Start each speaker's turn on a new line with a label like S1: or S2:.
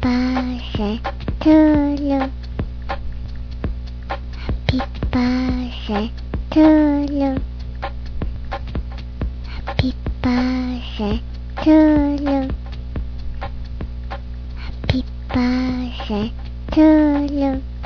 S1: birthday to you。Happy birthday to you。Happy birthday to you。Happy birthday to you。